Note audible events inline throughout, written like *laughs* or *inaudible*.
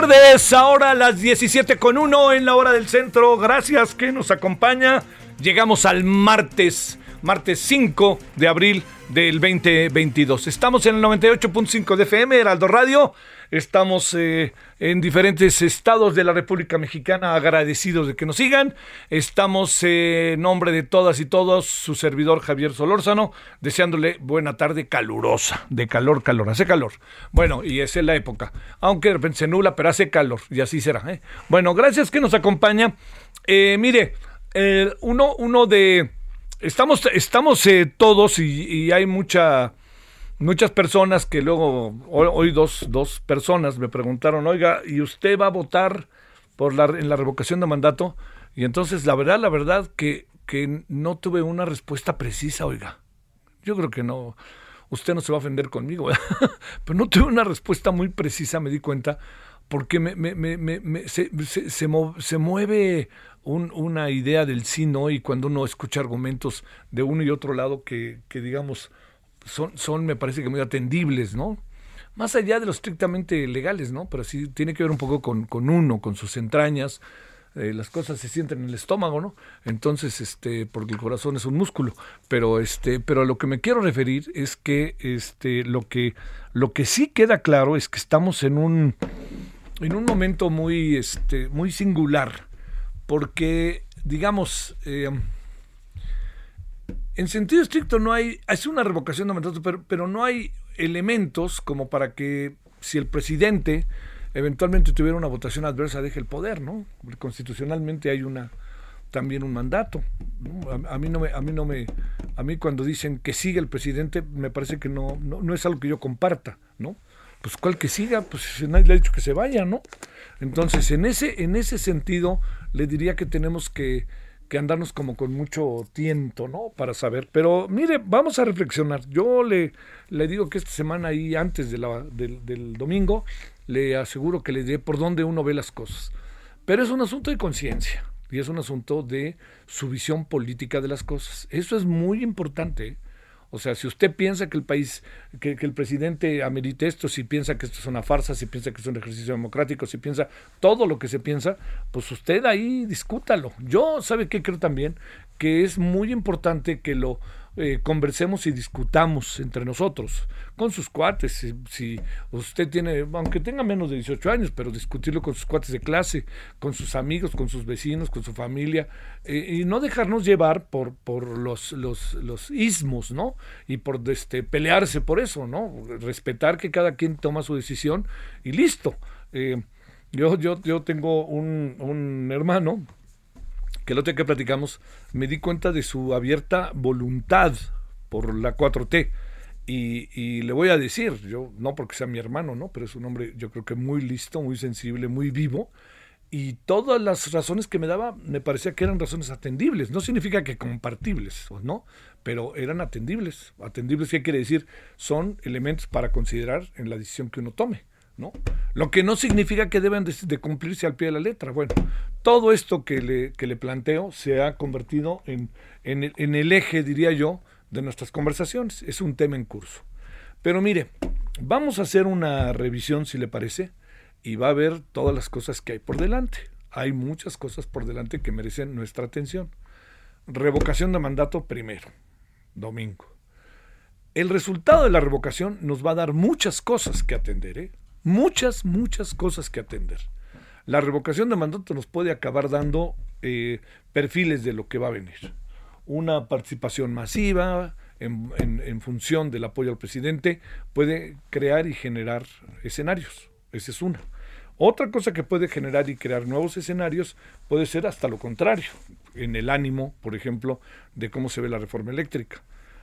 Tardes, ahora a las 17 con 1 en la hora del centro. Gracias que nos acompaña. Llegamos al martes, martes 5 de abril del 2022. Estamos en el 98.5 de FM, Heraldo Radio. Estamos eh, en diferentes estados de la República Mexicana agradecidos de que nos sigan. Estamos en nombre de todas y todos, su servidor Javier Solórzano, deseándole buena tarde calurosa, de calor, calor, hace calor. Bueno, y esa es la época, aunque de repente se nubla, pero hace calor, y así será. ¿eh? Bueno, gracias que nos acompaña. Eh, mire, uno, uno de... Estamos, estamos todos y hay mucha muchas personas que luego, hoy, dos, dos personas me preguntaron, oiga, ¿y usted va a votar por la, en la revocación de mandato? Y entonces, la verdad, la verdad, que, que no tuve una respuesta precisa, oiga. Yo creo que no, usted no se va a ofender conmigo, ¿verdad? *laughs* pero no tuve una respuesta muy precisa, me di cuenta, porque me, me, me, se, se, se, mueve un, una idea del sí, no, y cuando uno escucha argumentos de uno y otro lado que, que digamos, son, son, me parece que muy atendibles, ¿no? Más allá de lo estrictamente legales, ¿no? Pero sí tiene que ver un poco con, con uno, con sus entrañas. Eh, las cosas se sienten en el estómago, ¿no? Entonces, este, porque el corazón es un músculo. Pero, este, pero a lo que me quiero referir es que, este, lo que, lo que sí queda claro es que estamos en un, en un momento muy, este, muy singular, porque, digamos, eh, en sentido estricto no hay, es una revocación de mandato, pero, no hay elementos como para que si el presidente eventualmente tuviera una votación adversa deje el poder, ¿no? Constitucionalmente hay una también un mandato. A, a, mí no me, a mí no me, a mí cuando dicen que sigue el presidente me parece que no, no, no es algo que yo comparta, ¿no? Pues cual que siga, pues nadie le ha dicho que se vaya, ¿no? Entonces en ese, en ese sentido le diría que tenemos que que andarnos como con mucho tiento, ¿no? Para saber. Pero mire, vamos a reflexionar. Yo le, le digo que esta semana ahí, antes de la, del, del domingo, le aseguro que le diré por dónde uno ve las cosas. Pero es un asunto de conciencia y es un asunto de su visión política de las cosas. Eso es muy importante. O sea, si usted piensa que el país, que, que, el presidente amerite esto, si piensa que esto es una farsa, si piensa que es un ejercicio democrático, si piensa todo lo que se piensa, pues usted ahí discútalo. Yo, ¿sabe qué creo también? Que es muy importante que lo eh, conversemos y discutamos entre nosotros, con sus cuates. Si, usted tiene, aunque tenga menos de 18 años, pero discutirlo con sus cuates de clase, con sus amigos, con sus vecinos, con su familia, eh, y no dejarnos llevar por, por los, los, los ismos, ¿no? Y por este, pelearse por eso, ¿no? Respetar que cada quien toma su decisión y listo. Eh, yo, yo, yo tengo un, un hermano que otro día que platicamos, me di cuenta de su abierta voluntad por la 4T. Y, y, le voy a decir, yo no porque sea mi hermano, ¿no? Pero es un hombre, yo creo que muy listo, muy sensible, muy vivo. Y todas las razones que me daba me parecía que eran razones atendibles. No significa que compartibles, ¿no? Pero eran atendibles. Atendibles, ¿qué quiere decir? Son elementos para considerar en la decisión que uno tome. Lo que no significa que deben de, de, cumplirse al pie de la letra. Bueno, todo esto que le, que le planteo se ha convertido en, en, el, en, el, eje, diría yo, de nuestras conversaciones. Es un tema en curso. Pero mire, vamos a hacer una revisión, si le parece, y va a ver todas las cosas que hay por delante. Hay muchas cosas por delante que merecen nuestra atención. Revocación de mandato primero, domingo. El resultado de la revocación nos va a dar muchas cosas que atender, ¿eh? Muchas, muchas cosas que atender. La revocación de mandato nos puede acabar dando eh, perfiles de lo que va a venir. Una participación masiva en, función del apoyo al presidente puede crear y generar escenarios. Esa es una. Otra cosa que puede generar y crear nuevos escenarios puede ser hasta lo contrario, en el ánimo, por ejemplo, de cómo se ve la reforma eléctrica.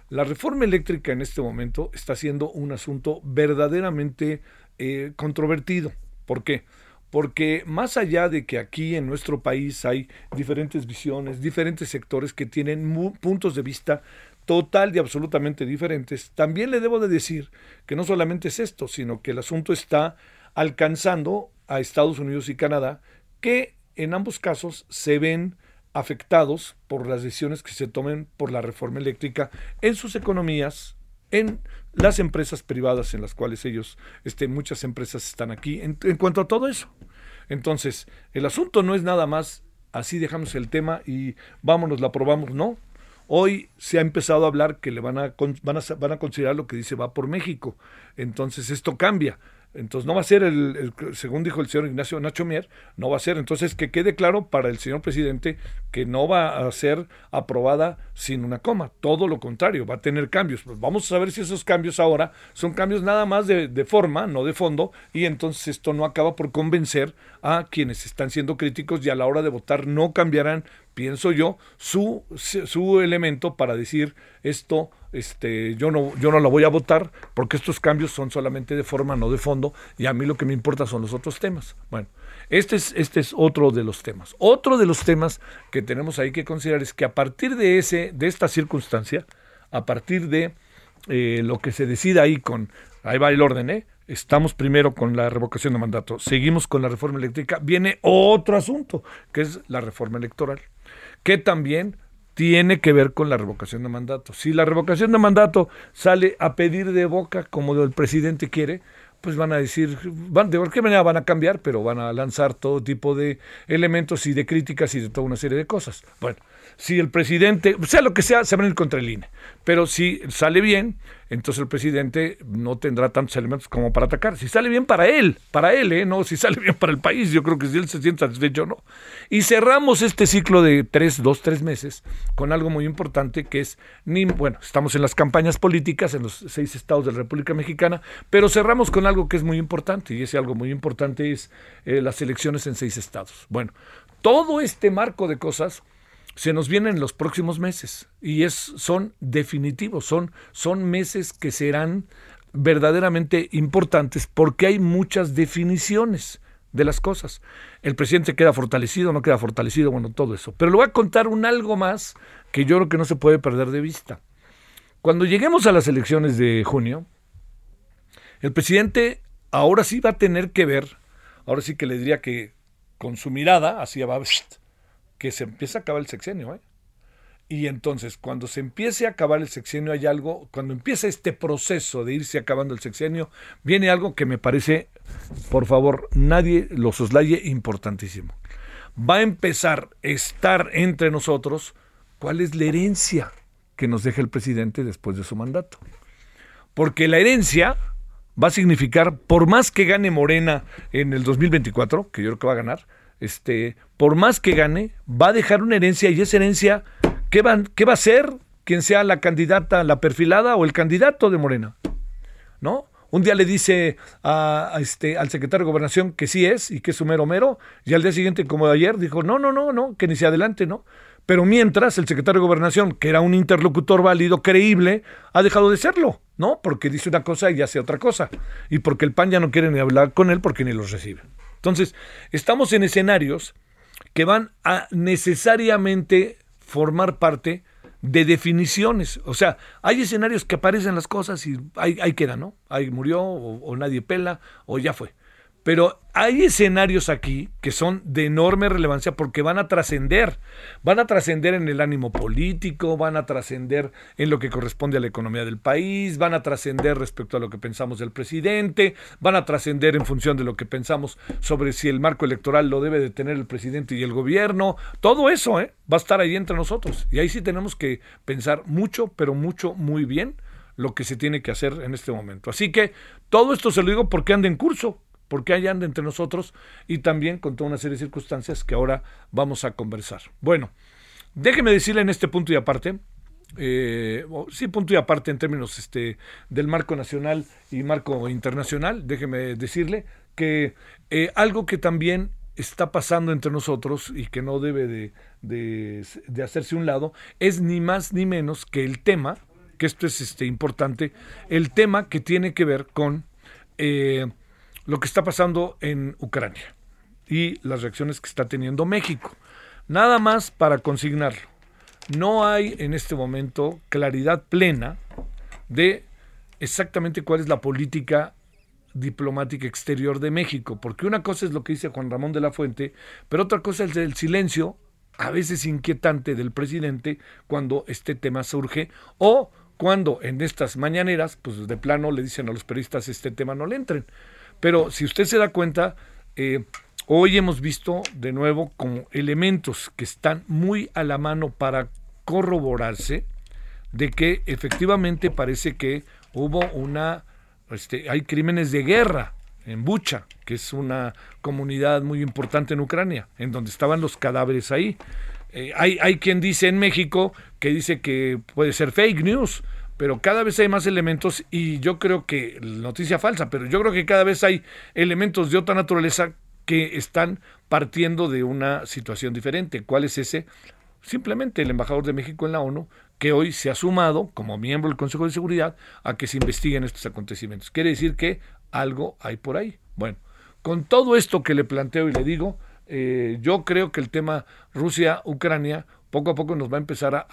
La reforma eléctrica en este momento está siendo un asunto verdaderamente eh, controvertido. ¿Por qué? Porque más allá de que aquí en nuestro país hay diferentes visiones, diferentes sectores que tienen puntos de vista total y absolutamente diferentes, también le debo de decir que no solamente es esto, sino que el asunto está alcanzando a Estados Unidos y Canadá, que en ambos casos se ven afectados por las decisiones que se tomen por la reforma eléctrica en sus economías, en las empresas privadas en las cuales ellos, este, muchas empresas están aquí, en, cuanto a todo eso. Entonces, el asunto no es nada más así dejamos el tema y vámonos, la aprobamos, no. Hoy se ha empezado a hablar que le van a, van a, van a considerar lo que dice va por México. Entonces esto cambia. Entonces no va a ser el, según dijo el señor Ignacio Nacho Mier, no va a ser. Entonces que quede claro para el señor presidente que no va a ser aprobada sin una coma. Todo lo contrario, va a tener cambios. Pues vamos a ver si esos cambios ahora son cambios nada más de, de forma, no de fondo, y entonces esto no acaba por convencer a quienes están siendo críticos y a la hora de votar no cambiarán pienso yo, su, su elemento para decir esto, este, yo no, yo no la voy a votar porque estos cambios son solamente de forma, no de fondo, y a mí lo que me importa son los otros temas. Bueno, este es, este es otro de los temas. Otro de los temas que tenemos ahí que considerar es que a partir de ese, de esta circunstancia, a partir de eh, lo que se decida ahí con, ahí va el orden, ¿eh? Estamos primero con la revocación de mandato, seguimos con la reforma eléctrica, viene otro asunto, que es la reforma electoral que también tiene que ver con la revocación de mandato. Si la revocación de mandato sale a pedir de boca como el presidente quiere, pues van a decir, van, de qué manera van a cambiar, pero van a lanzar todo tipo de elementos y de críticas y de toda una serie de cosas. Bueno, si el presidente, sea lo que sea, se van a ir contra el INE. Pero si sale bien, entonces el presidente no tendrá tantos elementos como para atacar. Si sale bien para él, para él, ¿eh? no, si sale bien para el país, yo creo que si él se siente satisfecho no. Y cerramos este ciclo de tres, dos, tres meses con algo muy importante que es, ni, bueno, estamos en las campañas políticas en los seis estados de la República Mexicana, pero cerramos con algo que es muy importante y ese algo muy importante es eh, las elecciones en seis estados. Bueno, todo este marco de cosas se nos vienen los próximos meses y es, son definitivos, son, son meses que serán verdaderamente importantes porque hay muchas definiciones de las cosas. El presidente queda fortalecido, no queda fortalecido, bueno, todo eso. Pero le voy a contar un algo más que yo creo que no se puede perder de vista. Cuando lleguemos a las elecciones de junio, el presidente ahora sí va a tener que ver, ahora sí que le diría que con su mirada, así va, que se empieza a acabar el sexenio. ¿eh? Y entonces, cuando se empiece a acabar el sexenio, hay algo, cuando empieza este proceso de irse acabando el sexenio, viene algo que me parece, por favor, nadie lo soslaye, importantísimo. Va a empezar a estar entre nosotros cuál es la herencia que nos deja el presidente después de su mandato. Porque la herencia va a significar, por más que gane Morena en el 2024, que yo creo que va a ganar, este, por más que gane, va a dejar una herencia y esa herencia, ¿qué va, qué va a ser quien sea la candidata, la perfilada o el candidato de Morena? ¿No? Un día le dice a, este, al secretario de Gobernación que sí es y que es su mero mero, y al día siguiente, como de ayer, dijo, no, no, no, no, que ni se adelante, ¿no? Pero mientras el secretario de Gobernación, que era un interlocutor válido, creíble, ha dejado de serlo, ¿no? Porque dice una cosa y hace otra cosa. Y porque el PAN ya no quiere ni hablar con él porque ni los recibe. Entonces, estamos en escenarios que van a necesariamente formar parte de definiciones. O sea, hay escenarios que aparecen las cosas y ahí, queda, ¿no? Ahí murió o, nadie pela o ya fue. Pero hay escenarios aquí que son de enorme relevancia porque van a trascender. Van a trascender en el ánimo político, van a trascender en lo que corresponde a la economía del país, van a trascender respecto a lo que pensamos del presidente, van a trascender en función de lo que pensamos sobre si el marco electoral lo debe de tener el presidente y el gobierno. Todo eso ¿eh? va a estar ahí entre nosotros. Y ahí sí tenemos que pensar mucho, pero mucho, muy bien lo que se tiene que hacer en este momento. Así que todo esto se lo digo porque anda en curso porque hay anda entre nosotros y también con toda una serie de circunstancias que ahora vamos a conversar. Bueno, déjeme decirle en este punto y aparte, eh, sí, punto y aparte en términos este, del marco nacional y marco internacional, déjeme decirle que eh, algo que también está pasando entre nosotros y que no debe de, de, hacerse un lado es ni más ni menos que el tema, que esto es este, importante, el tema que tiene que ver con... Eh, lo que está pasando en Ucrania y las reacciones que está teniendo México. Nada más para consignarlo. No hay en este momento claridad plena de exactamente cuál es la política diplomática exterior de México, porque una cosa es lo que dice Juan Ramón de la Fuente, pero otra cosa es el silencio, a veces inquietante, del presidente cuando este tema surge, o cuando en estas mañaneras, pues de plano le dicen a los periodistas este tema no le entren. Pero si usted se da cuenta, eh, hoy hemos visto de nuevo como elementos que están muy a la mano para corroborarse de que efectivamente parece que hubo una, este, hay crímenes de guerra en Bucha, que es una comunidad muy importante en Ucrania, en donde estaban los cadáveres ahí. Eh, hay, hay quien dice en México que dice que puede ser fake news, pero cada vez hay más elementos y yo creo que, noticia falsa, pero yo creo que cada vez hay elementos de otra naturaleza que están partiendo de una situación diferente. ¿Cuál es ese? Simplemente el embajador de México en la ONU, que hoy se ha sumado como miembro del Consejo de Seguridad a que se investiguen estos acontecimientos. Quiere decir que algo hay por ahí. Bueno, con todo esto que le planteo y le digo, eh, yo creo que el tema Rusia-Ucrania poco a poco nos va a empezar a,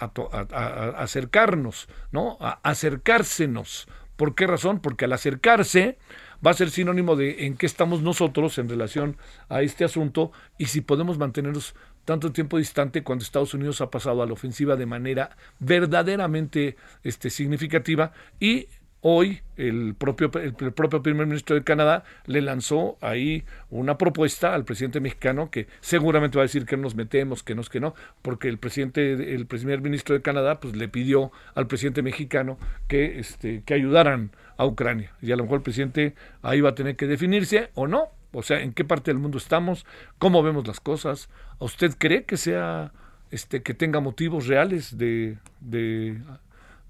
acercarnos, ¿no? A acercársenos. ¿Por qué razón? Porque al acercarse va a ser sinónimo de en qué estamos nosotros en relación a este asunto y si podemos mantenernos tanto tiempo distante cuando Estados Unidos ha pasado a la ofensiva de manera verdaderamente este, significativa y Hoy el propio, el, propio primer ministro de Canadá le lanzó ahí una propuesta al presidente mexicano que seguramente va a decir que nos metemos, que no es que no, porque el presidente, el primer ministro de Canadá, pues le pidió al presidente mexicano que, este, que ayudaran a Ucrania. Y a lo mejor el presidente ahí va a tener que definirse o no. O sea, en qué parte del mundo estamos, cómo vemos las cosas. ¿A usted cree que sea, este, que tenga motivos reales de, de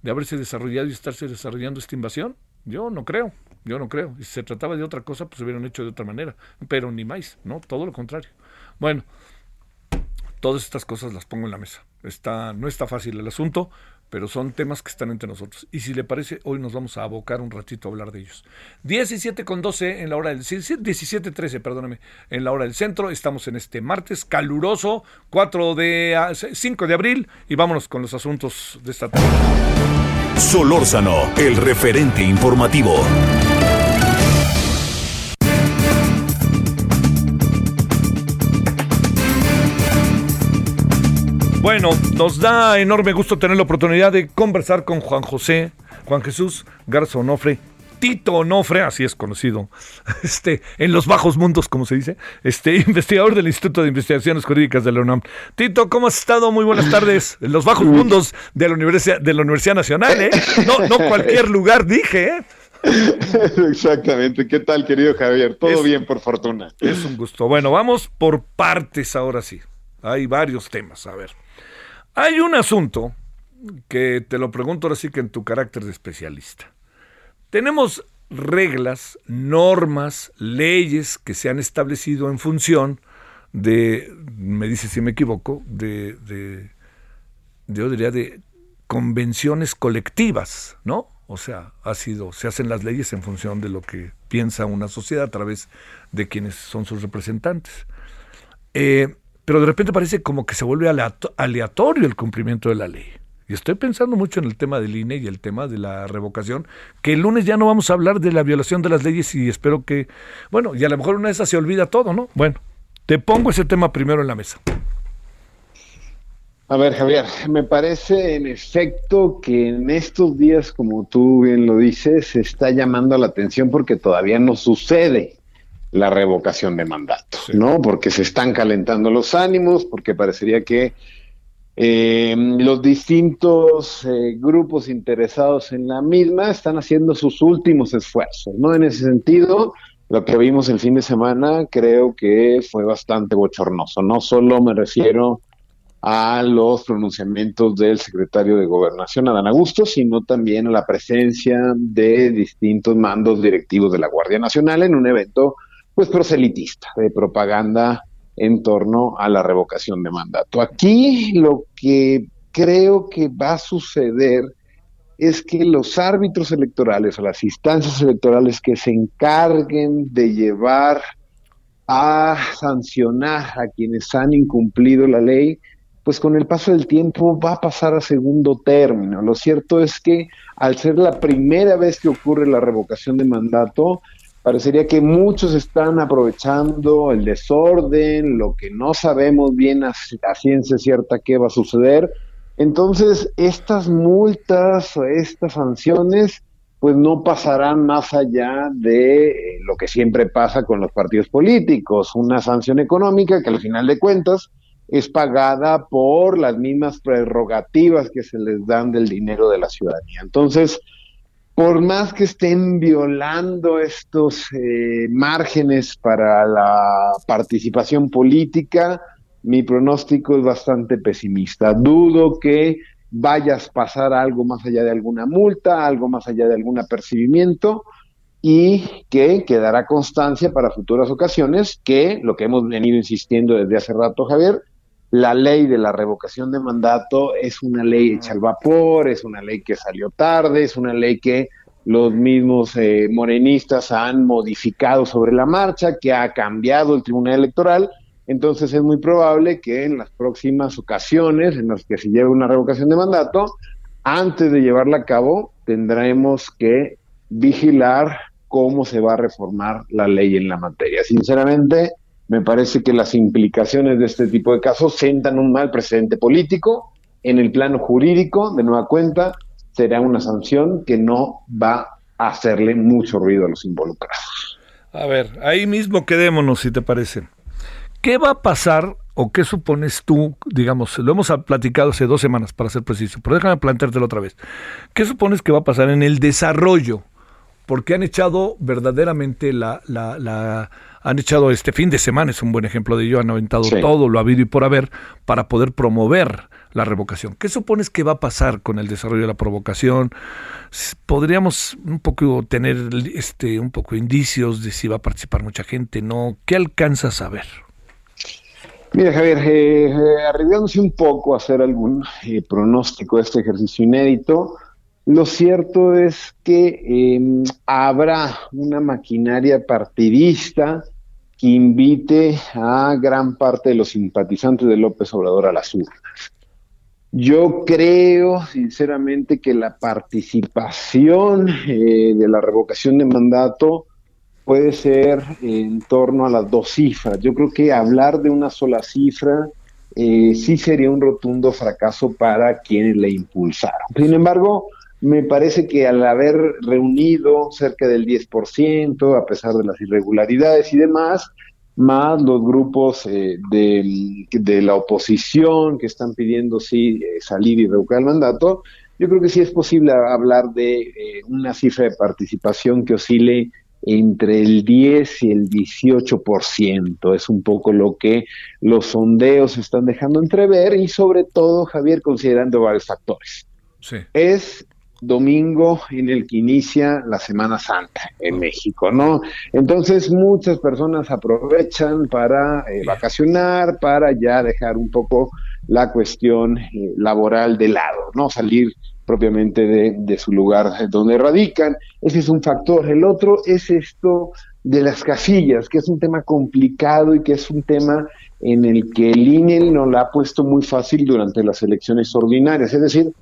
de haberse desarrollado y estarse desarrollando esta invasión? Yo no creo, yo no creo. Si se trataba de otra cosa, pues se hubieran hecho de otra manera, pero ni más, ¿no? Todo lo contrario. Bueno, todas estas cosas las pongo en la mesa. Está, no está fácil el asunto, pero son temas que están entre nosotros. Y si le parece, hoy nos vamos a abocar un ratito a hablar de ellos. 17 con 12 en la hora del 17 13, perdóname, en la hora del centro. Estamos en este martes caluroso, 4 de 5 de abril y vámonos con los asuntos de esta tarde. Solórzano, el referente informativo. Bueno, nos da enorme gusto tener la oportunidad de conversar con Juan José, Juan Jesús Garza Onofre, Tito Onofre, así es conocido, *laughs* este, en los bajos mundos, como se dice, este, *laughs* investigador del Instituto de Investigaciones Jurídicas de la UNAM. Tito, ¿cómo has estado? Muy buenas tardes. En los bajos mundos de la Universidad, de la Universidad Nacional, ¿eh? No, no cualquier lugar, dije, ¿eh? *laughs* Exactamente. ¿Qué tal, querido Javier? Todo bien, por fortuna. Es un gusto. Bueno, vamos por partes ahora sí. Hay varios temas. A ver. Hay un asunto que te lo pregunto ahora sí que en tu carácter de especialista. Tenemos reglas, normas, leyes que se han establecido en función de, me dice si me equivoco, de, de, yo diría de convenciones colectivas, ¿no? O sea, ha sido, se hacen las leyes en función de lo que piensa una sociedad a través de quienes son sus representantes. Eh, pero de repente parece como que se vuelve aleatorio el cumplimiento de la ley. Y estoy pensando mucho en el tema del INE y el tema de la revocación, que el lunes ya no vamos a hablar de la violación de las leyes y espero que, bueno, y a lo mejor una de esas se olvida todo, ¿no? Bueno, te pongo ese tema primero en la mesa. A ver, Javier, me parece en efecto que en estos días, como tú bien lo dices, se está llamando la atención porque todavía no sucede la revocación de mandato, ¿no? Porque se están calentando los ánimos, porque parecería que eh, los distintos eh, grupos interesados en la misma están haciendo sus últimos esfuerzos, ¿no? En ese sentido, lo que vimos el fin de semana creo que fue bastante bochornoso. No solo me refiero a los pronunciamientos del secretario de Gobernación, Adán Augusto, sino también a la presencia de distintos mandos directivos de la Guardia Nacional en un evento pues proselitista, de propaganda en torno a la revocación de mandato. Aquí lo que creo que va a suceder es que los árbitros electorales o las instancias electorales que se encarguen de llevar a sancionar a quienes han incumplido la ley, pues con el paso del tiempo va a pasar a segundo término. Lo cierto es que al ser la primera vez que ocurre la revocación de mandato, parecería que muchos están aprovechando el desorden, lo que no sabemos bien a, ciencia cierta qué va a suceder. Entonces, estas multas o estas sanciones pues no pasarán más allá de eh, lo que siempre pasa con los partidos políticos, una sanción económica que al final de cuentas es pagada por las mismas prerrogativas que se les dan del dinero de la ciudadanía. Entonces, por más que estén violando estos eh, márgenes para la participación política, mi pronóstico es bastante pesimista. Dudo que vayas a pasar algo más allá de alguna multa, algo más allá de algún apercibimiento y que quedará constancia para futuras ocasiones que lo que hemos venido insistiendo desde hace rato, Javier, la ley de la revocación de mandato es una ley hecha al vapor, es una ley que salió tarde, es una ley que los mismos eh, morenistas han modificado sobre la marcha, que ha cambiado el Tribunal Electoral. Entonces es muy probable que en las próximas ocasiones en las que se lleve una revocación de mandato, antes de llevarla a cabo, tendremos que vigilar cómo se va a reformar la ley en la materia. Sinceramente, me parece que las implicaciones de este tipo de casos sentan un mal precedente político. En el plano jurídico, de nueva cuenta, será una sanción que no va a hacerle mucho ruido a los involucrados. A ver, ahí mismo quedémonos, si te parece. ¿Qué va a pasar o qué supones tú, digamos, lo hemos platicado hace dos semanas para ser preciso, pero déjame planteártelo otra vez. ¿Qué supones que va a pasar en el desarrollo? Porque han echado verdaderamente la, la, la han echado este fin de semana, es un buen ejemplo de ello, han aventado todo lo habido y por haber para poder promover la revocación. ¿Qué supones que va a pasar con el desarrollo de la provocación? Podríamos un poco tener este un poco indicios de si va a participar mucha gente, ¿no? ¿Qué alcanzas a ver? Mira, Javier, eh, eh un poco a hacer algún eh, pronóstico de este ejercicio inédito, lo cierto es que em, habrá una maquinaria partidista que invite a gran parte de los simpatizantes de López Obrador a las urnas. Yo creo sinceramente que la participación eh, de la revocación de mandato puede ser en torno a las dos cifras. Yo creo que hablar de una sola cifra eh, sí sería un rotundo fracaso para quienes la impulsaron. Sin embargo, me parece que al haber reunido cerca del 10%, a pesar de las irregularidades y demás, más los grupos eh, de, la oposición que están pidiendo sí eh, salir y revocar el mandato, yo creo que sí es posible hablar de eh, una cifra de participación que oscile entre el 10 y el 18%. Es un poco lo que los sondeos están dejando entrever y sobre todo, Javier, considerando varios factores. Sí. Es domingo en el que inicia la Semana Santa en México, ¿no? Entonces muchas personas aprovechan para eh, vacacionar, para ya dejar un poco la cuestión eh, laboral de lado, ¿no? Salir propiamente de, de, su lugar donde radican. Ese es un factor. El otro es esto de las casillas, que es un tema complicado y que es un tema en el que el INE no la ha puesto muy fácil durante las elecciones ordinarias. Es decir,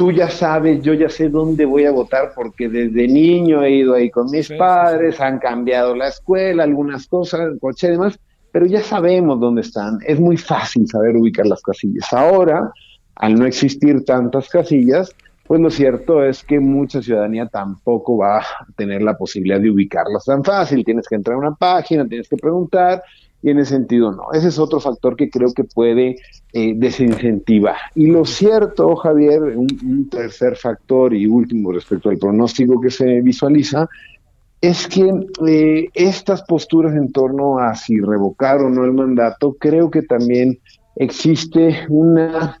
tú ya sabes, yo ya sé dónde voy a votar porque desde niño he ido ahí con mis padres, han cambiado la escuela, algunas cosas, el coche y demás, pero ya sabemos dónde están. Es muy fácil saber ubicar las casillas. Ahora, al no existir tantas casillas, pues lo cierto es que mucha ciudadanía tampoco va a tener la posibilidad de ubicarlas tan fácil. Tienes que entrar a una página, tienes que preguntar, y en ese sentido no. Ese es otro factor que creo que puede eh, desincentivar. Y lo cierto, Javier, un, tercer factor y último respecto al pronóstico que se visualiza, es que eh, estas posturas en torno a si revocar o no el mandato, creo que también existe una,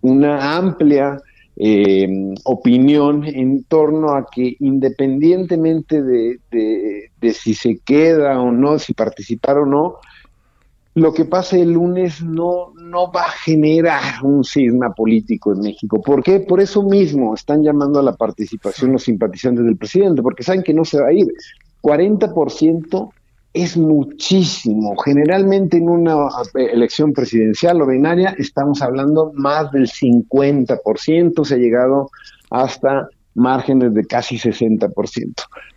una amplia eh, opinión en torno a que independientemente de, de, si se queda o no, si participar o no, lo que pase el lunes no, no va a generar un cisma político en México. ¿Por qué? Por eso mismo están llamando a la participación los simpatizantes del presidente, porque saben que no se va a ir. 40% es muchísimo. Generalmente en una eh, elección presidencial o binaria estamos hablando más del 50%, se ha llegado hasta márgenes de casi 60%.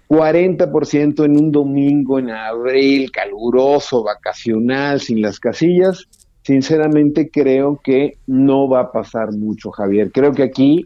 40% en un domingo en abril, caluroso, vacacional, sin las casillas. Sinceramente creo que no va a pasar mucho, Javier. Creo que aquí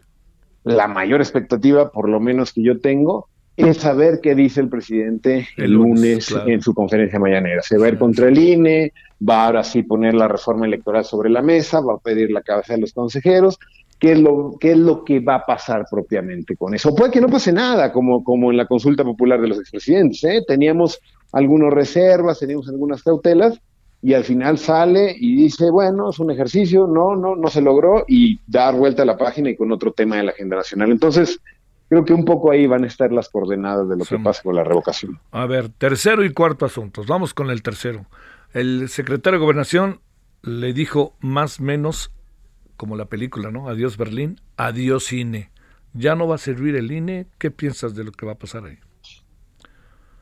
la mayor expectativa, por lo menos que yo tengo, es saber qué dice el presidente el, lunes, en su conferencia mañanera. Se va a ir contra el INE, va ahora sí poner la reforma electoral sobre la mesa, va a pedir la cabeza de los consejeros qué es lo, qué es lo que va a pasar propiamente con eso. Puede que no pase nada, como, como en la consulta popular de los expresidentes. ¿eh? Teníamos algunas reservas, teníamos algunas cautelas, y al final sale y dice, bueno, es un ejercicio, no, no, no se logró, y dar vuelta a la página y con otro tema de la agenda nacional. Entonces, creo que un poco ahí van a estar las coordenadas de lo que pasa con la revocación. A ver, tercero y cuarto asuntos. Vamos con el tercero. El secretario de Gobernación le dijo más menos como la película, ¿no? Adiós Berlín, adiós cine. ¿Ya no va a servir el INE? ¿Qué piensas de lo que va a pasar ahí?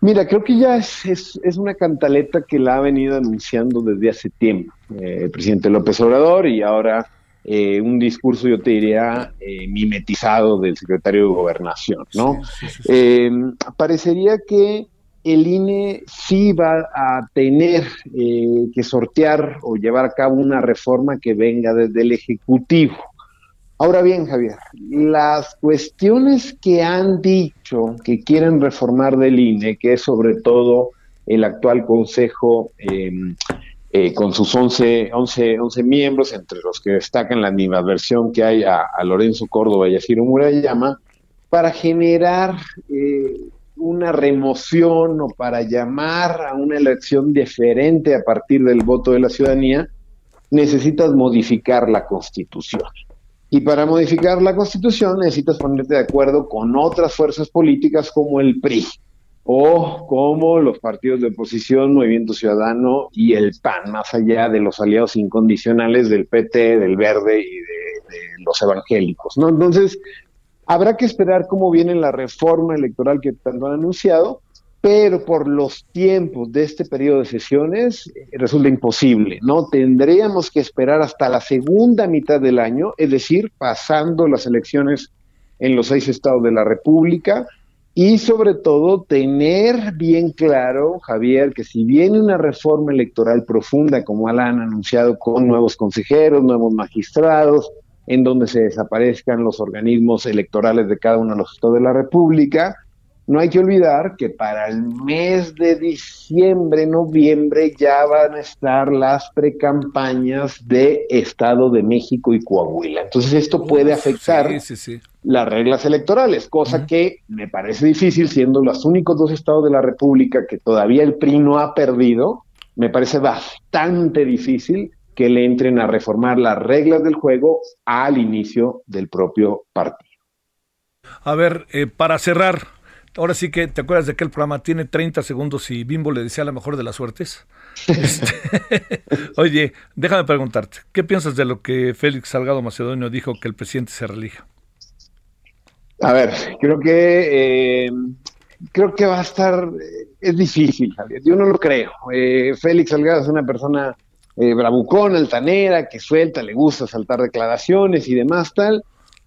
Mira, creo que ya es, es, una cantaleta que la ha venido anunciando desde hace tiempo eh, el presidente López Obrador y ahora eh, un discurso, yo te diría, eh, mimetizado del secretario de Gobernación, ¿no? parecería que el INE sí va a tener eh, que sortear o llevar a cabo una reforma que venga desde el Ejecutivo. Ahora bien, Javier, las cuestiones que han dicho que quieren reformar del INE, que es sobre todo el actual Consejo em, eh, con sus 11, 11, 11 miembros, entre los que destacan la animadversión que hay a, Lorenzo Córdoba y a Ciro Murayama, para generar eh, una remoción o para llamar a una elección diferente a partir del voto de la ciudadanía, necesitas modificar la constitución. Y para modificar la constitución necesitas ponerte de acuerdo con otras fuerzas políticas como el PRI o como los partidos de oposición, Movimiento Ciudadano y el PAN, más allá de los aliados incondicionales del PT, del Verde y de, los evangélicos. ¿no? Entonces, Habrá que esperar cómo viene la reforma electoral que tanto han anunciado, pero por los tiempos de este periodo de sesiones eh, resulta imposible, ¿no? Tendríamos que esperar hasta la segunda mitad del año, es decir, pasando las elecciones en los seis estados de la República y sobre todo tener bien claro, Javier, que si viene una reforma electoral profunda como la han anunciado con nuevos consejeros, nuevos magistrados, en donde se desaparezcan los organismos electorales de cada uno de los estados de la República. No hay que olvidar que para el mes de diciembre, noviembre, ya van a estar las precampañas de Estado de México y Coahuila. Entonces esto puede afectar las reglas electorales, cosa que me parece difícil, siendo los únicos dos estados de la República que todavía el PRI no ha perdido, me parece bastante difícil que le entren a reformar las reglas del juego al inicio del propio partido. A ver, eh, para cerrar, ahora sí que te acuerdas de que el programa tiene 30 segundos y Bimbo le decía la mejor de las suertes. *laughs* Este, *laughs* oye, déjame preguntarte, ¿qué piensas de lo que Félix Salgado Macedonio dijo que el presidente se relija? A ver, creo que eh, creo que va a estar, eh, es difícil, Javier. Yo no lo creo. Félix Salgado es una persona eh, bravucón, altanera, que suelta, le gusta saltar declaraciones y demás tal.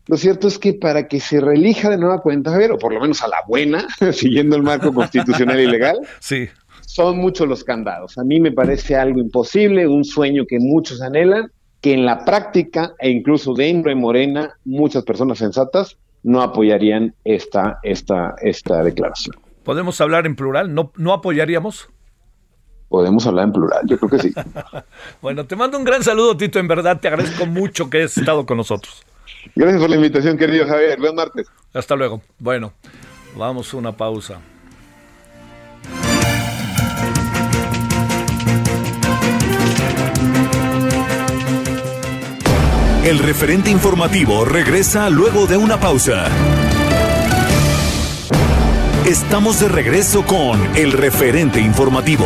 lo cierto es que para que se reelija de nueva cuenta, Javier, o por lo menos a la buena, *laughs* siguiendo el marco constitucional y legal, *laughs* sí. son muchos los candados. A mí me parece algo imposible, un sueño que muchos anhelan, que en la práctica e incluso dentro de Morena, muchas personas sensatas no apoyarían esta, esta, esta declaración. ¿Podemos hablar en plural? ¿No, no apoyaríamos? Podemos hablar en plural, yo creo que sí. *laughs* bueno, te mando un gran saludo, Tito. En verdad, te agradezco mucho que hayas estado con nosotros. Gracias por la invitación, querido Javier. Buen martes. Hasta luego. Bueno, vamos a una pausa. El referente informativo regresa luego de una pausa. Estamos de regreso con el referente informativo.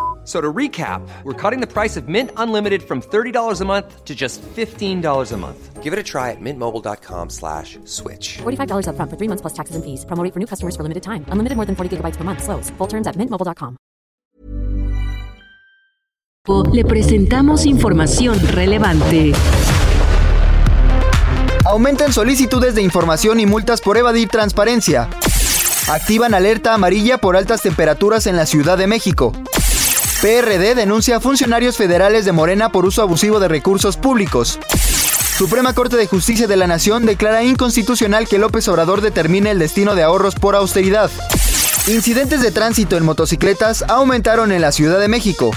So to recap, we're cutting the price of Mint Unlimited from $30 a month to just $15 a month. Give it a try at mintmobile.com slash switch. $45 up front for three months plus taxes and fees. Promo for new customers for limited time. Unlimited more than 40 gigabytes per month. Slows. Full terms at mintmobile.com. Le presentamos información relevante. Aumentan solicitudes de información y multas por evadir transparencia. Activan alerta amarilla por altas temperaturas en la Ciudad de México. PRD denuncia a funcionarios federales de Morena por uso abusivo de recursos públicos. Suprema Corte de Justicia de la Nación declara inconstitucional que López Obrador determine el destino de ahorros por austeridad. Incidentes de tránsito en motocicletas aumentaron en la Ciudad de México.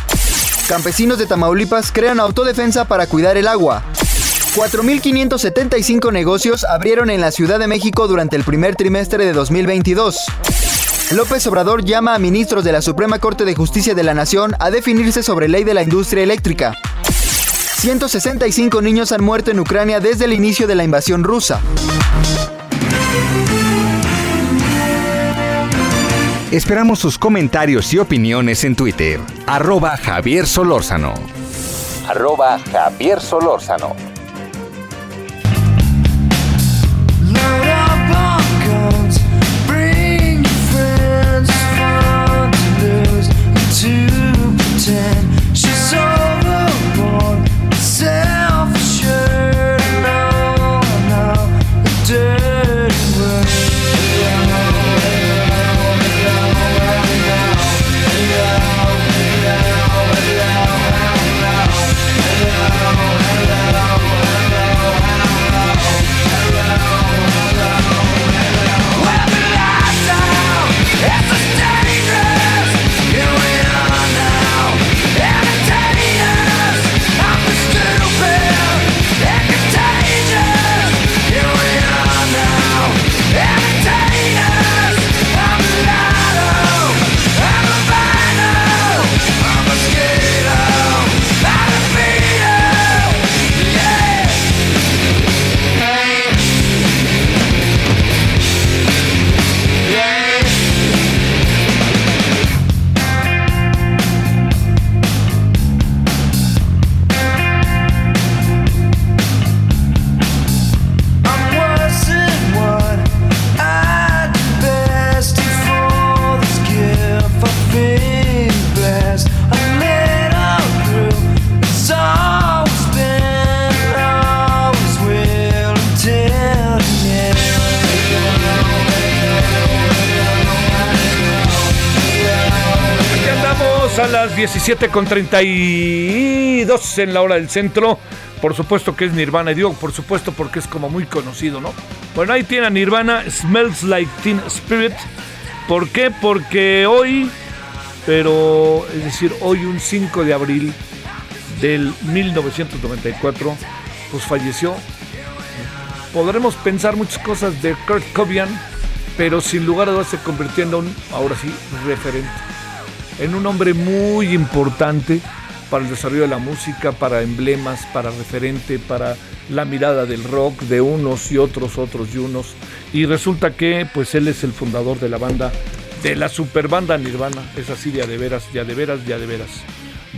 Campesinos de Tamaulipas crean autodefensa para cuidar el agua. 4.575 negocios abrieron en la Ciudad de México durante el primer trimestre de 2022. López Obrador llama a ministros de la Suprema Corte de Justicia de la Nación a definirse sobre ley de la industria eléctrica. 165 niños han muerto en Ucrania desde el inicio de la invasión rusa. Esperamos sus comentarios y opiniones en Twitter. Arroba Javier Solórzano. Arroba Javier Solórzano. pretend 7 con 32 en la hora del centro. Por supuesto que es Nirvana. Y digo, por supuesto porque es como muy conocido, ¿no? Bueno, ahí tiene a Nirvana, Smells Like Teen Spirit. ¿Por qué? Porque hoy, pero es decir, hoy un 5 de abril del 1994, pues falleció. Podremos pensar muchas cosas de Kurt Cobain, pero sin lugar a dudas se convirtió en un, ahora sí, referente en un hombre muy importante para el desarrollo de la música, para emblemas, para referente, para la mirada del rock de unos y otros, otros y unos. Y resulta que pues él es el fundador de la banda de la superbanda Nirvana. Es así de de veras, ya de veras, ya de veras.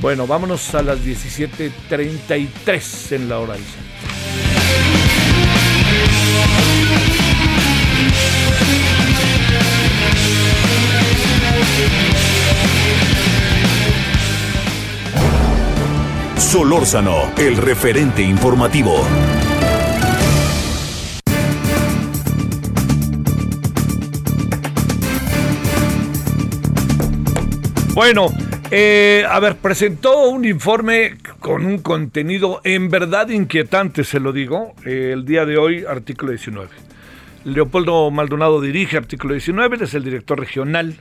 Bueno, vámonos a las 17.33 en la hora del centro. Solórzano, el referente informativo. Bueno, eh, a ver, presentó un informe con un contenido en verdad inquietante, se lo digo, eh, el día de hoy, artículo 19. Leopoldo Maldonado dirige artículo 19, es el director regional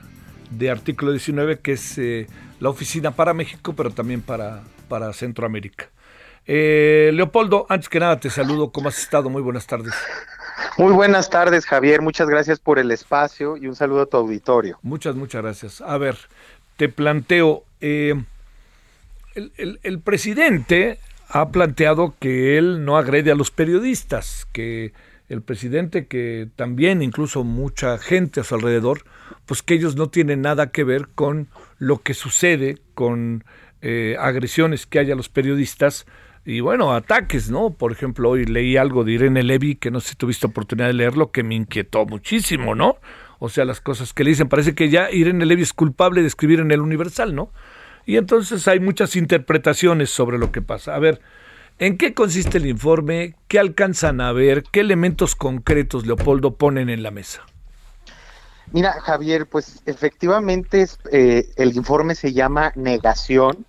de artículo 19, que es eh, la oficina para México, pero también para, para Centroamérica. Leopoldo, antes que nada te saludo, ¿cómo has estado? Muy buenas tardes. Muy buenas tardes, Javier. Muchas gracias por el espacio y un saludo a tu auditorio. Muchas, muchas gracias. A ver, te planteo, eh, el, presidente ha planteado que él no agrede a los periodistas, que el presidente, que también incluso mucha gente a su alrededor, pues que ellos no tienen nada que ver con lo que sucede, con eh, agresiones que hay a los periodistas y bueno, ataques, ¿no? Por ejemplo, hoy leí algo de Irene Levy, que no sé si tuviste oportunidad de leerlo, que me inquietó muchísimo, ¿no? o sea, las cosas que le dicen. Parece que ya Irene Levy es culpable de escribir en el Universal, ¿no? Y entonces hay muchas interpretaciones sobre lo que pasa. A ver, ¿en qué consiste el informe? ¿Qué alcanzan a ver? ¿Qué elementos concretos, Leopoldo, ponen en la mesa? Mira, Javier, pues efectivamente eh, el informe se llama negación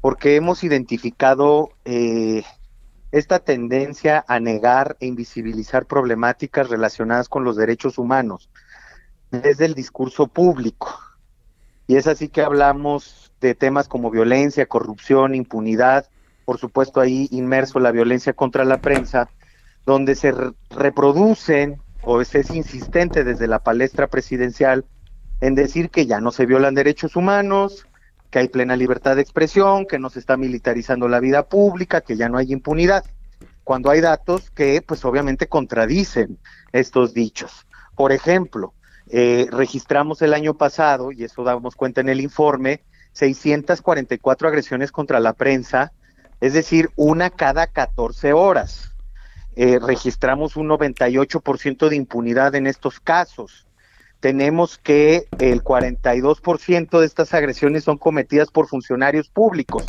porque hemos identificado eh, esta tendencia a negar e invisibilizar problemáticas relacionadas con los derechos humanos desde el discurso público. Y es así que hablamos de temas como violencia, corrupción, impunidad, por supuesto ahí inmerso la violencia contra la prensa, donde se reproducen o es insistente desde la palestra presidencial en decir que ya no se violan derechos humanos, que hay plena libertad de expresión, que no se está militarizando la vida pública, que ya no hay impunidad, cuando hay datos que pues obviamente contradicen estos dichos. Por ejemplo, eh, registramos el año pasado, y eso damos cuenta en el informe, 644 agresiones contra la prensa, es decir, una cada 14 horas. Eh, registramos un 98% de impunidad en estos casos. Tenemos que el 42% de estas agresiones son cometidas por funcionarios públicos.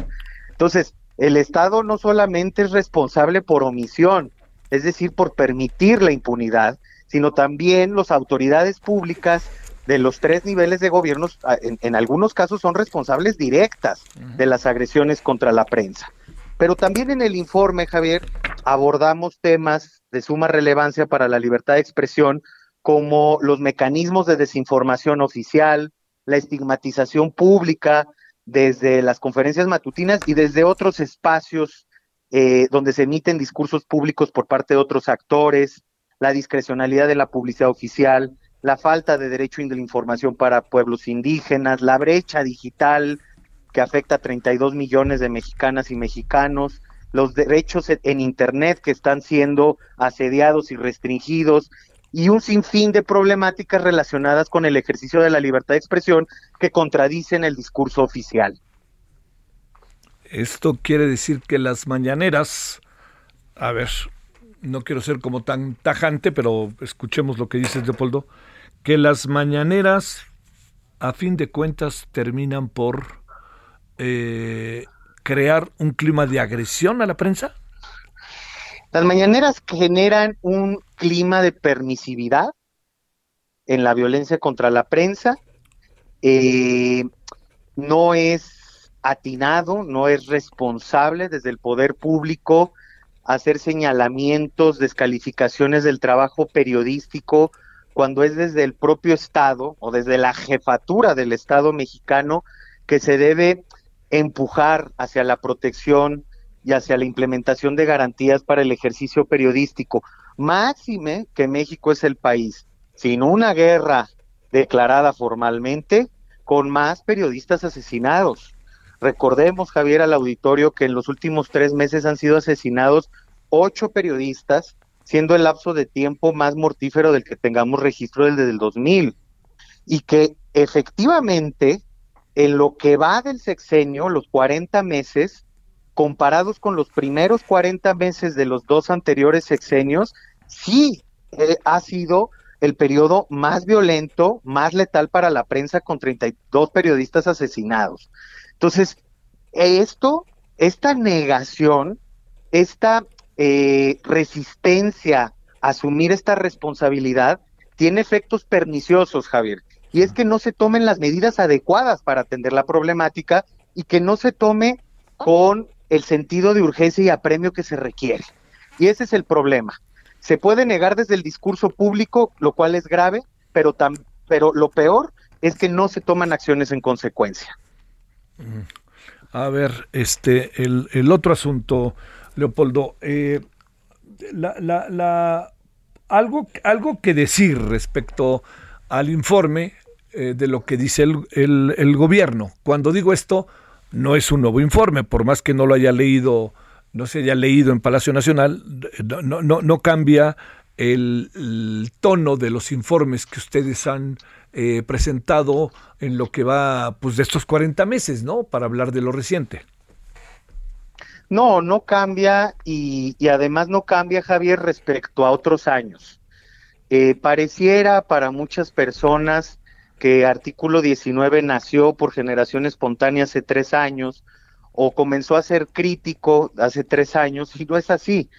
Entonces, el Estado no solamente es responsable por omisión, es decir, por permitir la impunidad, sino también las autoridades públicas de los tres niveles de gobierno, en, algunos casos son responsables directas de las agresiones contra la prensa. Pero también en el informe, Javier, abordamos temas de suma relevancia para la libertad de expresión, como los mecanismos de desinformación oficial, la estigmatización pública desde las conferencias matutinas y desde otros espacios eh, donde se emiten discursos públicos por parte de otros actores, la discrecionalidad de la publicidad oficial, la falta de derecho la información para pueblos indígenas, la brecha digital que afecta a 32 millones de mexicanas y mexicanos, los derechos en Internet que están siendo asediados y restringidos y un sinfín de problemáticas relacionadas con el ejercicio de la libertad de expresión que contradicen el discurso oficial. Esto quiere decir que las mañaneras, a ver, no quiero ser como tan tajante, pero escuchemos lo que dices, Leopoldo, que las mañaneras, a fin de cuentas, terminan por eh, crear un clima de agresión a la prensa? Las mañaneras generan un clima de permisividad en la violencia contra la prensa. Eh, no es atinado, no es responsable desde el poder público hacer señalamientos, descalificaciones del trabajo periodístico, cuando es desde el propio Estado o desde la jefatura del Estado mexicano que se debe empujar hacia la protección y hacia la implementación de garantías para el ejercicio periodístico. Máxime que México es el país sin una guerra declarada formalmente, con más periodistas asesinados. Recordemos, Javier, al auditorio que en los últimos tres meses han sido asesinados ocho periodistas, siendo el lapso de tiempo más mortífero del que tengamos registro desde el 2000. y que efectivamente en lo que va del sexenio, los 40 meses, comparados con los primeros 40 meses de los dos anteriores sexenios, sí eh, ha sido el periodo más violento, más letal para la prensa con 32 periodistas asesinados. Entonces, esto, esta negación, esta eh, resistencia a asumir esta responsabilidad, tiene efectos perniciosos, Javier. Y es que no se tomen las medidas adecuadas para atender la problemática y que no se tome con el sentido de urgencia y apremio que se requiere. Y ese es el problema. Se puede negar desde el discurso público, lo cual es grave, pero, pero lo peor es que no se toman acciones en consecuencia. A ver, este, el, otro asunto, Leopoldo, eh, la, algo, algo que decir respecto al informe eh, de lo que dice el, el, gobierno. Cuando digo esto, no es un nuevo informe, por más que no lo haya leído, no se haya leído en Palacio Nacional, no, no, no cambia el, tono de los informes que ustedes han eh, presentado en lo que va pues de estos 40 meses, ¿no? Para hablar de lo reciente. No, no cambia y, además no cambia, Javier, respecto a otros años. Eh, pareciera para muchas personas que artículo 19 nació por generación espontánea hace tres años o comenzó a ser crítico hace tres años y no es así.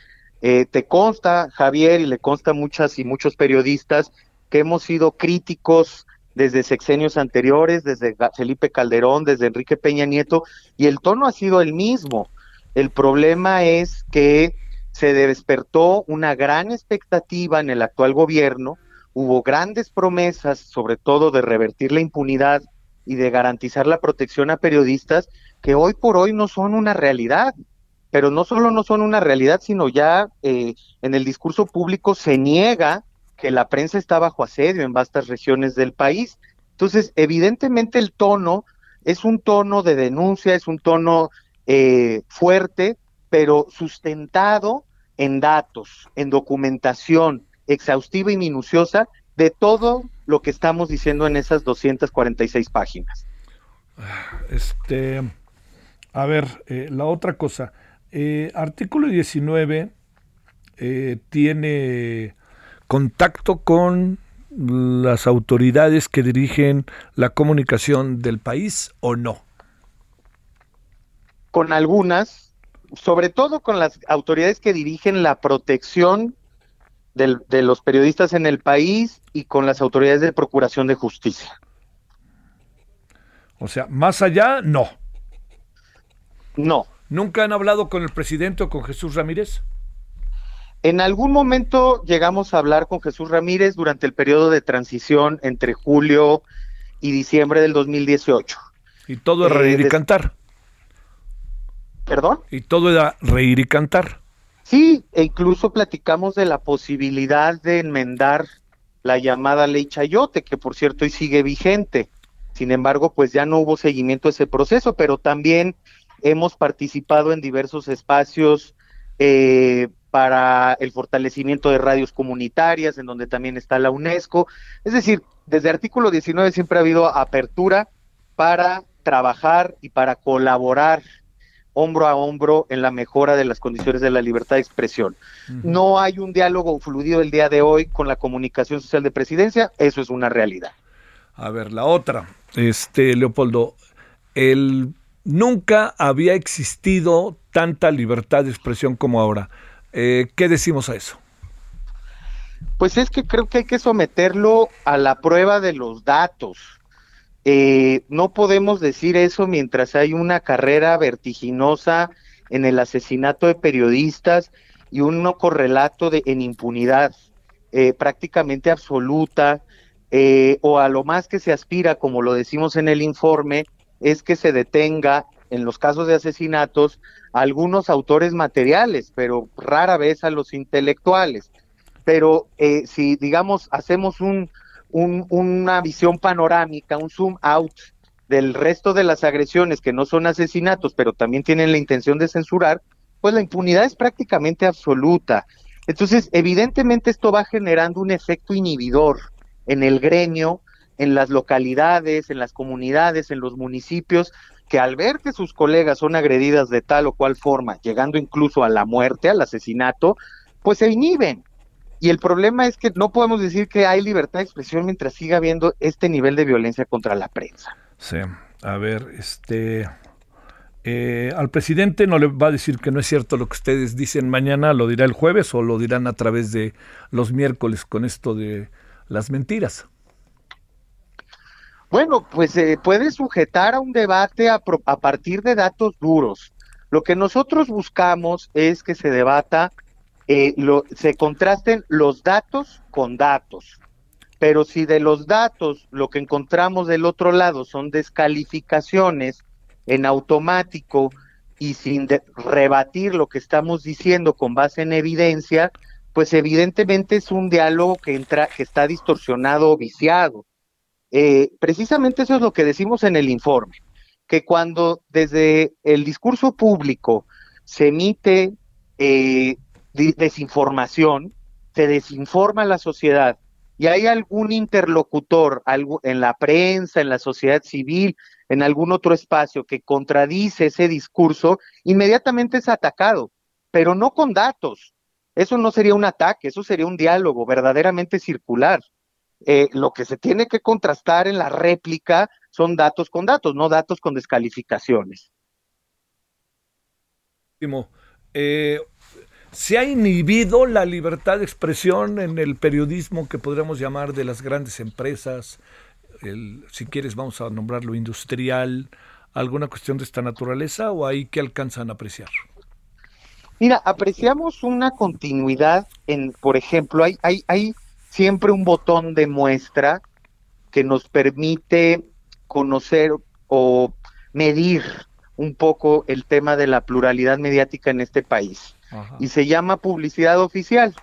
Eh, te consta, Javier, y le consta muchas y muchos periodistas que hemos sido críticos desde sexenios anteriores, desde Felipe Calderón, desde Enrique Peña Nieto, y el tono ha sido el mismo. El problema es que se despertó una gran expectativa en el actual gobierno, hubo grandes promesas, sobre todo de revertir la impunidad y de garantizar la protección a periodistas, que hoy por hoy no son una realidad. Pero no solo no son una realidad, sino ya eh, en el discurso público se niega que la prensa está bajo asedio en vastas regiones del país. Entonces, evidentemente el tono es un tono de denuncia, es un tono eh, fuerte, pero sustentado en datos, en documentación exhaustiva y minuciosa de todo lo que estamos diciendo en esas 246 páginas. Este, a ver, eh, la otra cosa, eh, artículo 19 eh, tiene contacto con las autoridades que dirigen la comunicación del país o no? Con algunas, sobre todo con las autoridades que dirigen la protección de los periodistas en el país y con las autoridades de procuración de justicia. O sea, más allá, no. No. ¿Nunca han hablado con el presidente o con Jesús Ramírez? En algún momento llegamos a hablar con Jesús Ramírez durante el periodo de transición entre julio y diciembre del 2018. Y todo es reír y eh, cantar. ¿Perdón? Y todo era reír y cantar. Sí, e incluso platicamos de la posibilidad de enmendar la llamada ley Chayote, que por cierto hoy sigue vigente. Sin embargo, pues ya no hubo seguimiento a ese proceso, pero también hemos participado en diversos espacios eh, para el fortalecimiento de radios comunitarias, en donde también está la UNESCO. Es decir, desde artículo 19 siempre ha habido apertura para trabajar y para colaborar hombro a hombro en la mejora de las condiciones de la libertad de expresión. No hay un diálogo fluido el día de hoy con la comunicación social de presidencia, eso es una realidad. A ver, la otra, este Leopoldo, el nunca había existido tanta libertad de expresión como ahora. Eh, ¿Qué decimos a eso? Pues es que creo que hay que someterlo a la prueba de los datos. Eh, no podemos decir eso mientras hay una carrera vertiginosa en el asesinato de periodistas y un no correlato de, en impunidad eh, prácticamente absoluta, eh, o a lo más que se aspira, como lo decimos en el informe, es que se detenga en los casos de asesinatos a algunos autores materiales, pero rara vez a los intelectuales. Pero si, digamos, hacemos un, una visión panorámica, un zoom out del resto de las agresiones que no son asesinatos, pero también tienen la intención de censurar, pues la impunidad es prácticamente absoluta. Entonces, evidentemente esto va generando un efecto inhibidor en el gremio en las localidades, en las comunidades, en los municipios, que al ver que sus colegas son agredidas de tal o cual forma, llegando incluso a la muerte, al asesinato, pues se inhiben. Y el problema es que no podemos decir que hay libertad de expresión mientras siga habiendo este nivel de violencia contra la prensa. Sí, a ver, este... Eh, al presidente no le va a decir que no es cierto lo que ustedes dicen mañana, lo dirá el jueves o lo dirán a través de los miércoles con esto de las mentiras. Bueno, pues se eh, puede sujetar a un debate a, a partir de datos duros. Lo que nosotros buscamos es que se debata, eh, lo, se contrasten los datos con datos. Pero si de los datos lo que encontramos del otro lado son descalificaciones en automático y sin rebatir lo que estamos diciendo con base en evidencia, pues evidentemente es un diálogo que entra, que está distorsionado o viciado. Eh, precisamente eso es lo que decimos en el informe, que cuando desde el discurso público se emite eh, desinformación, se desinforma la sociedad y hay algún interlocutor algo, en la prensa, en la sociedad civil, en algún otro espacio que contradice ese discurso, inmediatamente es atacado, pero no con datos. Eso no sería un ataque, eso sería un diálogo verdaderamente circular. Eh, lo que se tiene que contrastar en la réplica son datos con datos, no datos con descalificaciones. Eh, ¿Se ha inhibido la libertad de expresión en el periodismo que podríamos llamar de las grandes empresas? si quieres vamos a nombrarlo industrial, alguna cuestión de esta naturaleza o ahí que alcanzan a apreciar? Mira, apreciamos una continuidad en, por ejemplo, hay, siempre un botón de muestra que nos permite conocer o medir un poco el tema de la pluralidad mediática en este país. Y se llama publicidad oficial.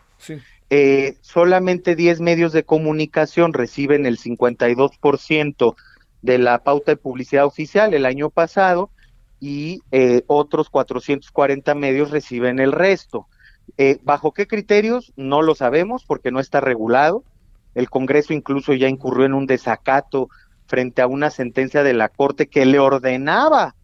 Eh, solamente 10 medios de comunicación reciben el 52% de la pauta de publicidad oficial el año pasado y eh, otros 440 medios reciben el resto. Eh, ¿Bajo qué criterios? No lo sabemos porque no está regulado. El Congreso incluso ya incurrió en un desacato frente a una sentencia de la Corte que le ordenaba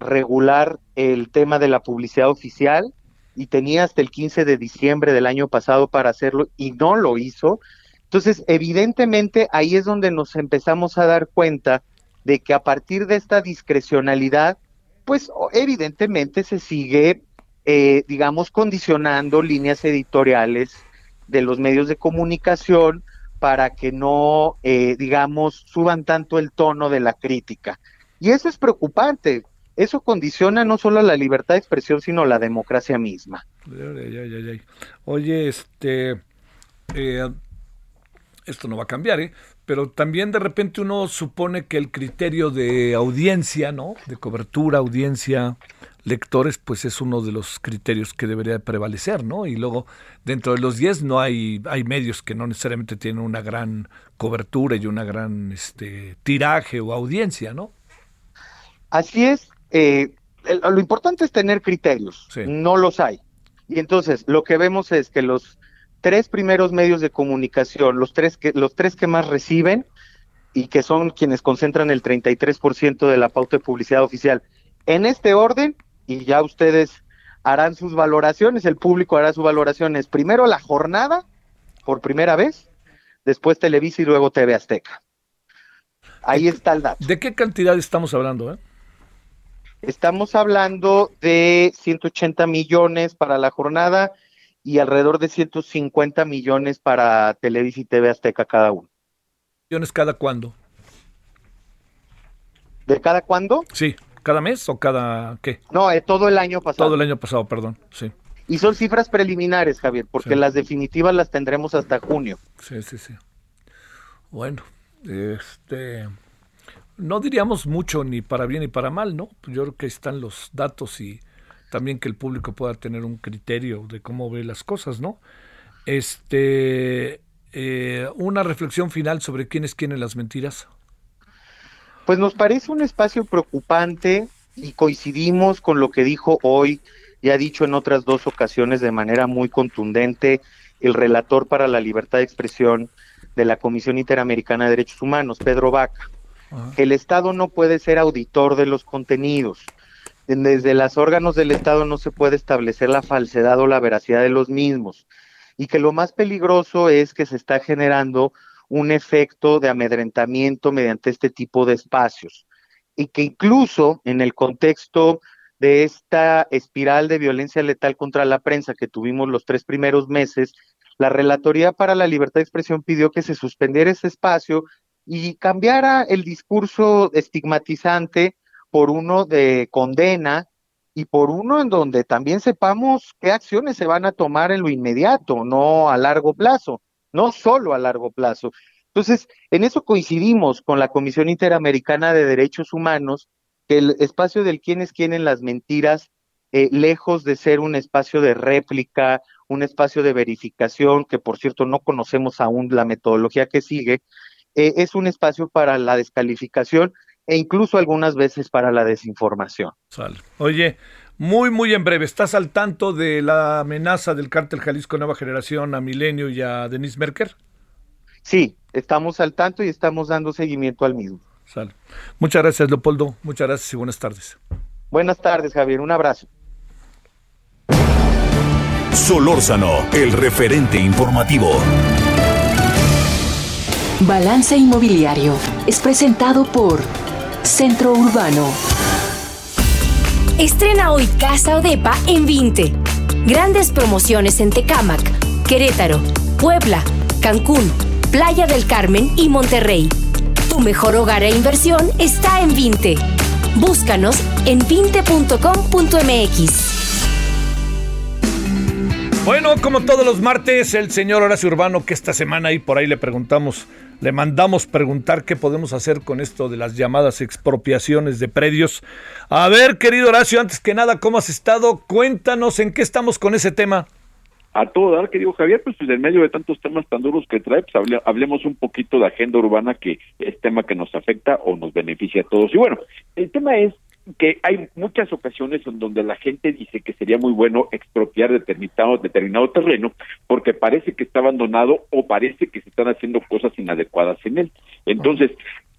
regular el tema de la publicidad oficial y tenía hasta el 15 de diciembre del año pasado para hacerlo y no lo hizo. Entonces, evidentemente ahí es donde nos empezamos a dar cuenta de que a partir de esta discrecionalidad, pues evidentemente se sigue eh, digamos, condicionando líneas editoriales de los medios de comunicación para que no, eh, digamos, suban tanto el tono de la crítica. Y eso es preocupante. Eso condiciona no solo la libertad de expresión, sino la democracia misma. Oye, este, eh, esto no va a cambiar, ¿eh? Pero también de repente uno supone que el criterio de audiencia, ¿no? De cobertura, audiencia, lectores, pues es uno de los criterios que debería prevalecer, ¿no? Y luego, dentro de los 10 no hay, hay medios que no necesariamente tienen una gran cobertura y una gran este, tiraje o audiencia, ¿no? Así es. Eh, lo importante es tener criterios. No los hay. Y entonces, lo que vemos es que los tres primeros medios de comunicación, los tres que, los tres que más reciben y que son quienes concentran el 33% de la pauta de publicidad oficial, en este orden, y ya ustedes harán sus valoraciones, el público hará sus valoraciones. Primero la jornada, por primera vez, después Televisa y luego TV Azteca. Ahí está el dato. ¿De qué cantidad estamos hablando? Eh? Estamos hablando de 180 millones para la jornada y alrededor de 150 millones para Televisa y TV Azteca cada uno. ¿Millones cada cuándo? ¿De cada cuándo? Sí. ¿Cada mes o cada qué? No, eh, todo el año pasado. Todo el año pasado, perdón, sí. Y son cifras preliminares, Javier, porque las definitivas las tendremos hasta junio. Sí, sí, sí. Bueno, este no diríamos mucho ni para bien ni para mal, ¿no? Yo creo que están los datos y también que el público pueda tener un criterio de cómo ve las cosas, ¿no? Este, eh, una reflexión final sobre quiénes quieren las mentiras. Pues nos parece un espacio preocupante y coincidimos con lo que dijo hoy y ha dicho en otras dos ocasiones de manera muy contundente el relator para la libertad de expresión de la Comisión Interamericana de Derechos Humanos, Pedro Vaca, que el Estado no puede ser auditor de los contenidos. Desde los órganos del Estado no se puede establecer la falsedad o la veracidad de los mismos. Y que lo más peligroso es que se está generando un efecto de amedrentamiento mediante este tipo de espacios. Y que incluso en el contexto de esta espiral de violencia letal contra la prensa que tuvimos los tres primeros meses, la Relatoría para la Libertad de Expresión pidió que se suspendiera ese espacio y cambiara el discurso estigmatizante por uno de condena y por uno en donde también sepamos qué acciones se van a tomar en lo inmediato, no a largo plazo, no solo a largo plazo. Entonces, en eso coincidimos con la Comisión Interamericana de Derechos Humanos, que el espacio del quién es quién en las mentiras, eh, lejos de ser un espacio de réplica, un espacio de verificación, que por cierto no conocemos aún la metodología que sigue, eh, es un espacio para la descalificación e incluso algunas veces para la desinformación. Oye, muy, muy en breve, ¿estás al tanto de la amenaza del cártel Jalisco Nueva Generación a Milenio y a Denise Merker? Sí, estamos al tanto y estamos dando seguimiento al mismo. Sale. Muchas gracias, Leopoldo. Muchas gracias y buenas tardes. Buenas tardes, Javier. Un abrazo. Solórzano, el referente informativo. Balance Inmobiliario es presentado por Centro Urbano. Estrena hoy Casa Odepa en 20. Grandes promociones en Tecámac, Querétaro, Puebla, Cancún, Playa del Carmen y Monterrey. Tu mejor hogar e inversión está en 20. Búscanos en 20.com.mx. Bueno, como todos los martes, el señor Horacio Urbano, que esta semana y por ahí le preguntamos, le mandamos preguntar qué podemos hacer con esto de las llamadas expropiaciones de predios. A ver, querido Horacio, antes que nada, ¿cómo has estado? Cuéntanos en qué estamos con ese tema. A todo dar, querido Javier, pues, en medio de tantos temas tan duros que trae, pues hablemos un poquito de agenda urbana, que es tema que nos afecta o nos beneficia a todos. Y bueno, el tema es que hay muchas ocasiones en donde la gente dice que sería muy bueno expropiar determinado, determinado terreno porque parece que está abandonado o parece que se están haciendo cosas inadecuadas en él. Entonces,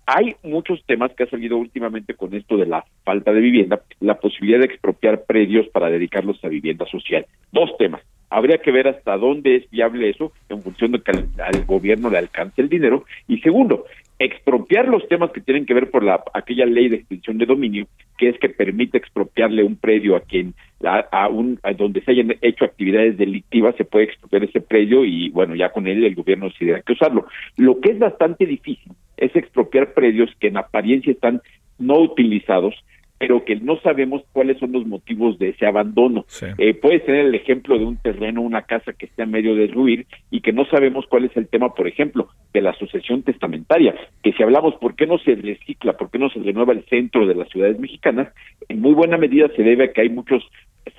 hay muchos temas que ha salido últimamente con esto de la falta de vivienda, la posibilidad de expropiar predios para dedicarlos a vivienda social. Dos temas. Habría que ver hasta dónde es viable eso en función de que al gobierno le alcance el dinero. Y segundo, expropiar los temas que tienen que ver por la aquella ley de extinción de dominio que es que permite expropiarle un predio a quien a, un donde se hayan hecho actividades delictivas se puede expropiar ese predio y bueno ya con él el gobierno decidirá que usarlo. Lo que es bastante difícil es expropiar predios que en apariencia están no utilizados pero que no sabemos cuáles son los motivos de ese abandono. Eh, puede ser el ejemplo de un terreno, una casa que esté a medio de ruir y que no sabemos cuál es el tema, por ejemplo, de la sucesión testamentaria, que si hablamos por qué no se recicla, por qué no se renueva el centro de las ciudades mexicanas, en muy buena medida se debe a que hay muchos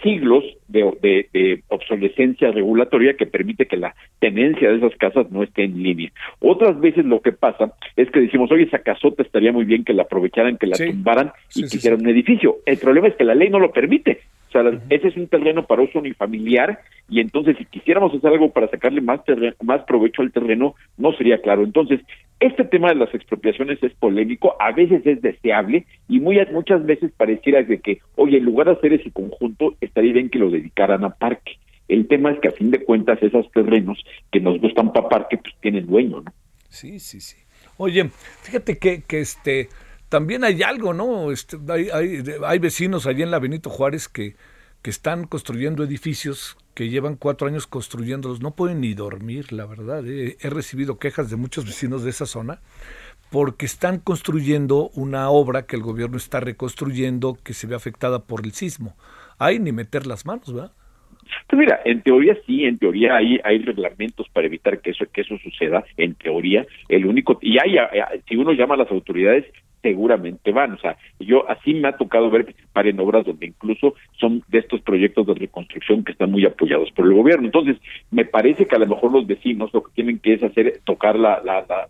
siglos de, obsolescencia regulatoria que permite que la tenencia de esas casas no esté en línea. Otras veces lo que pasa es que decimos, oye, esa casota estaría muy bien que la aprovecharan, que la tumbaran y quisieran un edificio. El problema es que la ley no lo permite. O sea, ese es un terreno para uso unifamiliar y entonces si quisiéramos hacer algo para sacarle más, más provecho al terreno, no sería claro. Entonces, este tema de las expropiaciones es polémico, a veces es deseable y muy, muchas veces pareciera de que, oye, en lugar de hacer ese conjunto, estaría bien que lo dedicaran a parque. El tema es que a fin de cuentas esos terrenos que nos gustan para parque, pues tienen dueño, ¿no? Sí, sí, sí. Oye, fíjate que, que este también hay algo, ¿no? Este, hay, hay, hay, vecinos allí en la Benito Juárez que, que están construyendo edificios que llevan cuatro años construyéndolos. No pueden ni dormir, la verdad. ¿eh? He recibido quejas de muchos vecinos de esa zona porque están construyendo una obra que el gobierno está reconstruyendo que se ve afectada por el sismo. Hay ni meter las manos, ¿verdad? Pues mira, en teoría sí, en teoría hay, hay reglamentos para evitar que eso, que eso suceda, en teoría, el único, y hay, si uno llama a las autoridades, seguramente van. O sea, yo así me ha tocado ver participar en obras donde incluso son de estos proyectos de reconstrucción que están muy apoyados por el gobierno. Entonces, me parece que a lo mejor los vecinos lo que tienen que es hacer tocar la,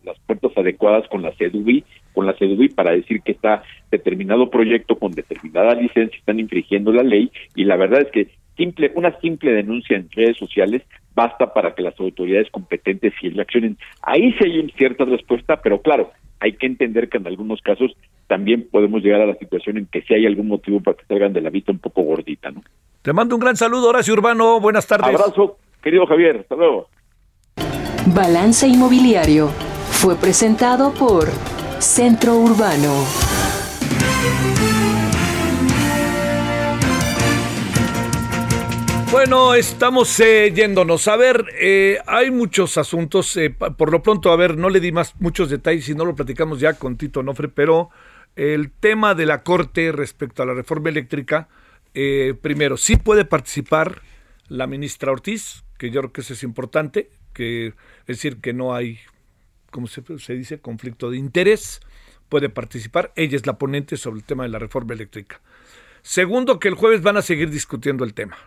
las puertas adecuadas con la CEDUBI, con la CEDUBI para decir que está determinado proyecto con determinada licencia están infringiendo la ley y la verdad es que simple, una simple denuncia en redes sociales basta para que las autoridades competentes sí reaccionen. Ahí sí hay cierta respuesta, pero claro, hay que entender que en algunos casos también podemos llegar a la situación en que si hay algún motivo para que salgan de la vista un poco gordita, ¿no? Te mando un gran saludo, Horacio Urbano. Buenas tardes. Abrazo, querido Javier. Hasta luego. Balance Inmobiliario fue presentado por Centro Urbano. Bueno, estamos eh, yéndonos. A ver, eh, hay muchos asuntos. Eh, por lo pronto, a ver, no le di más muchos detalles y no lo platicamos ya con Tito Nofre, pero el tema de la Corte respecto a la reforma eléctrica, primero, sí puede participar la ministra Ortiz, que yo creo que eso es importante, que es decir, que no hay, como se, se dice, conflicto de interés, puede participar. Ella es la ponente sobre el tema de la reforma eléctrica. Segundo, que el jueves van a seguir discutiendo el tema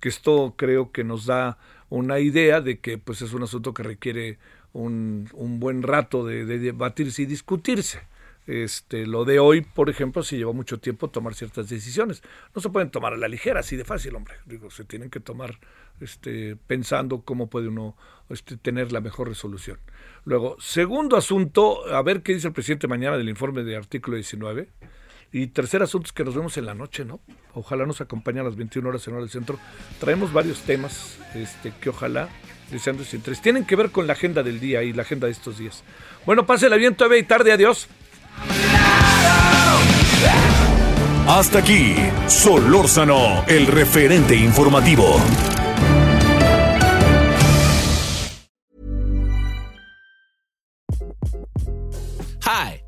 que esto creo que nos da una idea de que pues es un asunto que requiere un, un buen rato de, debatirse y discutirse. Este, lo de hoy, por ejemplo, si lleva mucho tiempo tomar ciertas decisiones. No se pueden tomar a la ligera, así de fácil, hombre. Digo, se tienen que tomar este, pensando cómo puede uno este, tener la mejor resolución. Luego, segundo asunto, a ver qué dice el presidente mañana del informe de artículo 19. Y tercer asunto es que nos vemos en la noche, ¿no? Ojalá nos acompañe a las 21 horas en hora del centro. Traemos varios temas este, que ojalá deseando su interés. Tienen que ver con la agenda del día y la agenda de estos días. Bueno, pásela bien todavía y tarde. Adiós. Hasta aquí, Solórzano, el referente informativo. Hi.